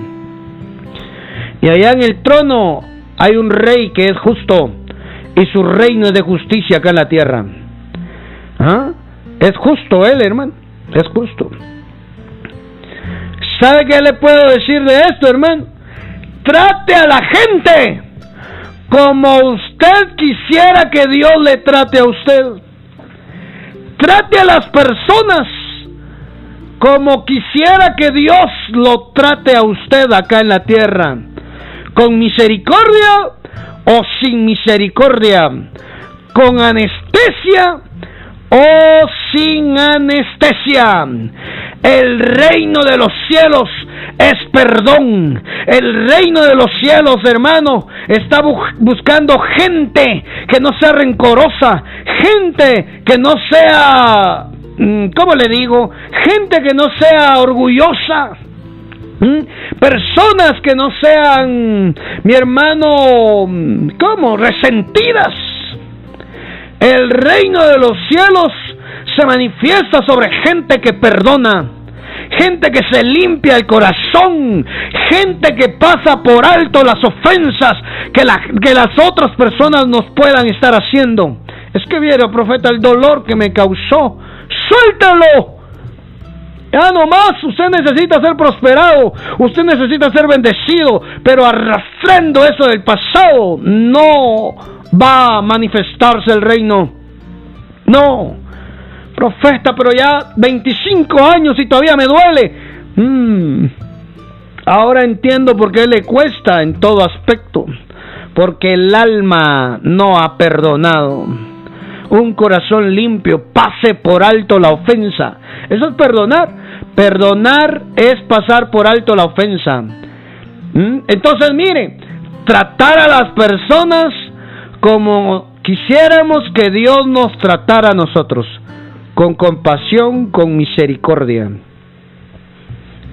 Y allá en el trono hay un rey que es justo y su reino es de justicia acá en la tierra. ¿Ah? Es justo él, hermano. Es justo. ¿Sabe qué le puedo decir de esto, hermano? Trate a la gente como usted quisiera que Dios le trate a usted. Trate a las personas como quisiera que Dios lo trate a usted acá en la tierra. Con misericordia o sin misericordia, con anestesia o sin anestesia. El reino de los cielos es perdón. El reino de los cielos, hermano, está buscando gente que no sea rencorosa, gente que no sea, mm, ¿cómo le digo? Gente que no sea orgullosa, ¿Mm? Personas que no sean, mi hermano, ¿cómo? Resentidas. El reino de los cielos se manifiesta sobre gente que perdona, gente que se limpia el corazón, gente que pasa por alto las ofensas que, que las otras personas nos puedan estar haciendo. Es que viera, profeta, el dolor que me causó. Suéltalo ya nomás usted necesita ser prosperado, usted necesita ser bendecido, pero arrastrando eso del pasado no va a manifestarse el reino. No, profeta, pero ya 25 años y todavía me duele. Mm. Ahora entiendo por qué le cuesta en todo aspecto, porque el alma no ha perdonado. Un corazón limpio pase por alto la ofensa. Eso es perdonar. Perdonar es pasar por alto la ofensa. ¿Mm? Entonces, mire, tratar a las personas como quisiéramos que Dios nos tratara a nosotros, con compasión, con misericordia.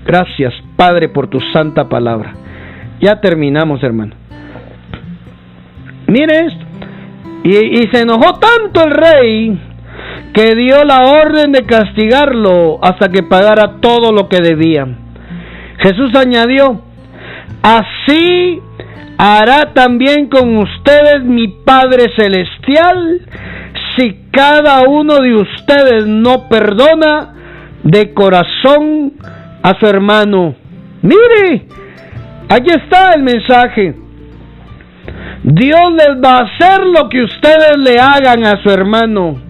Gracias, Padre, por tu santa palabra. Ya terminamos, hermano. Mire esto. Y, y se enojó tanto el rey que dio la orden de castigarlo hasta que pagara todo lo que debía. Jesús añadió, así hará también con ustedes mi Padre Celestial cada uno de ustedes no perdona de corazón a su hermano. Mire, aquí está el mensaje. Dios les va a hacer lo que ustedes le hagan a su hermano.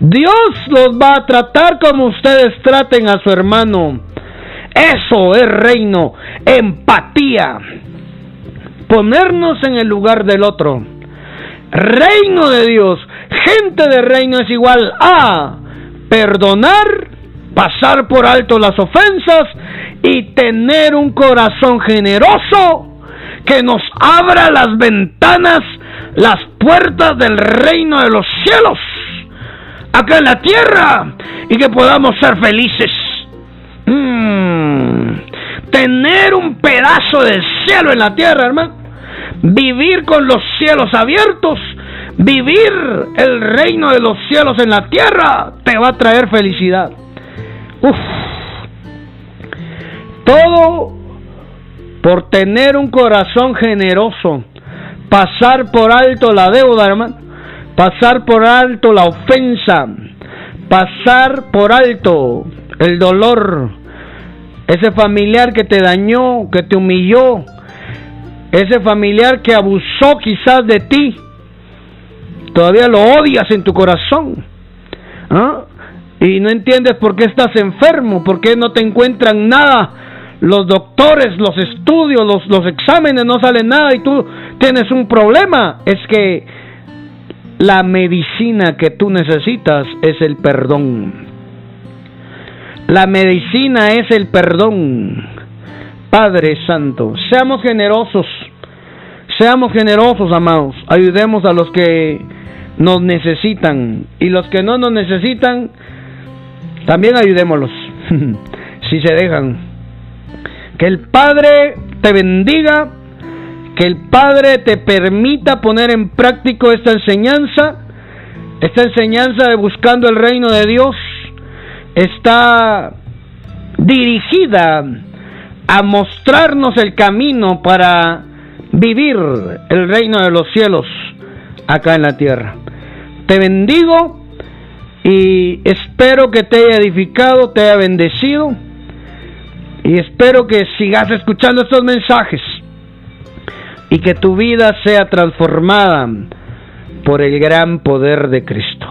Dios los va a tratar como ustedes traten a su hermano. Eso es reino, empatía. Ponernos en el lugar del otro. Reino de Dios, gente de reino es igual a perdonar, pasar por alto las ofensas y tener un corazón generoso que nos abra las ventanas, las puertas del reino de los cielos, acá en la tierra, y que podamos ser felices. Mm. Tener un pedazo del cielo en la tierra, hermano. Vivir con los cielos abiertos. Vivir el reino de los cielos en la tierra te va a traer felicidad. Uf. Todo por tener un corazón generoso, pasar por alto la deuda, hermano, pasar por alto la ofensa, pasar por alto el dolor, ese familiar que te dañó, que te humilló, ese familiar que abusó quizás de ti, todavía lo odias en tu corazón. ¿ah? Y no entiendes por qué estás enfermo, por qué no te encuentran nada los doctores, los estudios, los, los exámenes, no salen nada y tú tienes un problema. Es que la medicina que tú necesitas es el perdón. La medicina es el perdón. Padre Santo, seamos generosos. Seamos generosos, amados. Ayudemos a los que nos necesitan. Y los que no nos necesitan, también ayudémoslos. si se dejan. Que el Padre te bendiga, que el Padre te permita poner en práctica esta enseñanza, esta enseñanza de buscando el reino de Dios está dirigida a mostrarnos el camino para vivir el reino de los cielos acá en la tierra. Te bendigo y espero que te haya edificado, te haya bendecido y espero que sigas escuchando estos mensajes y que tu vida sea transformada por el gran poder de Cristo.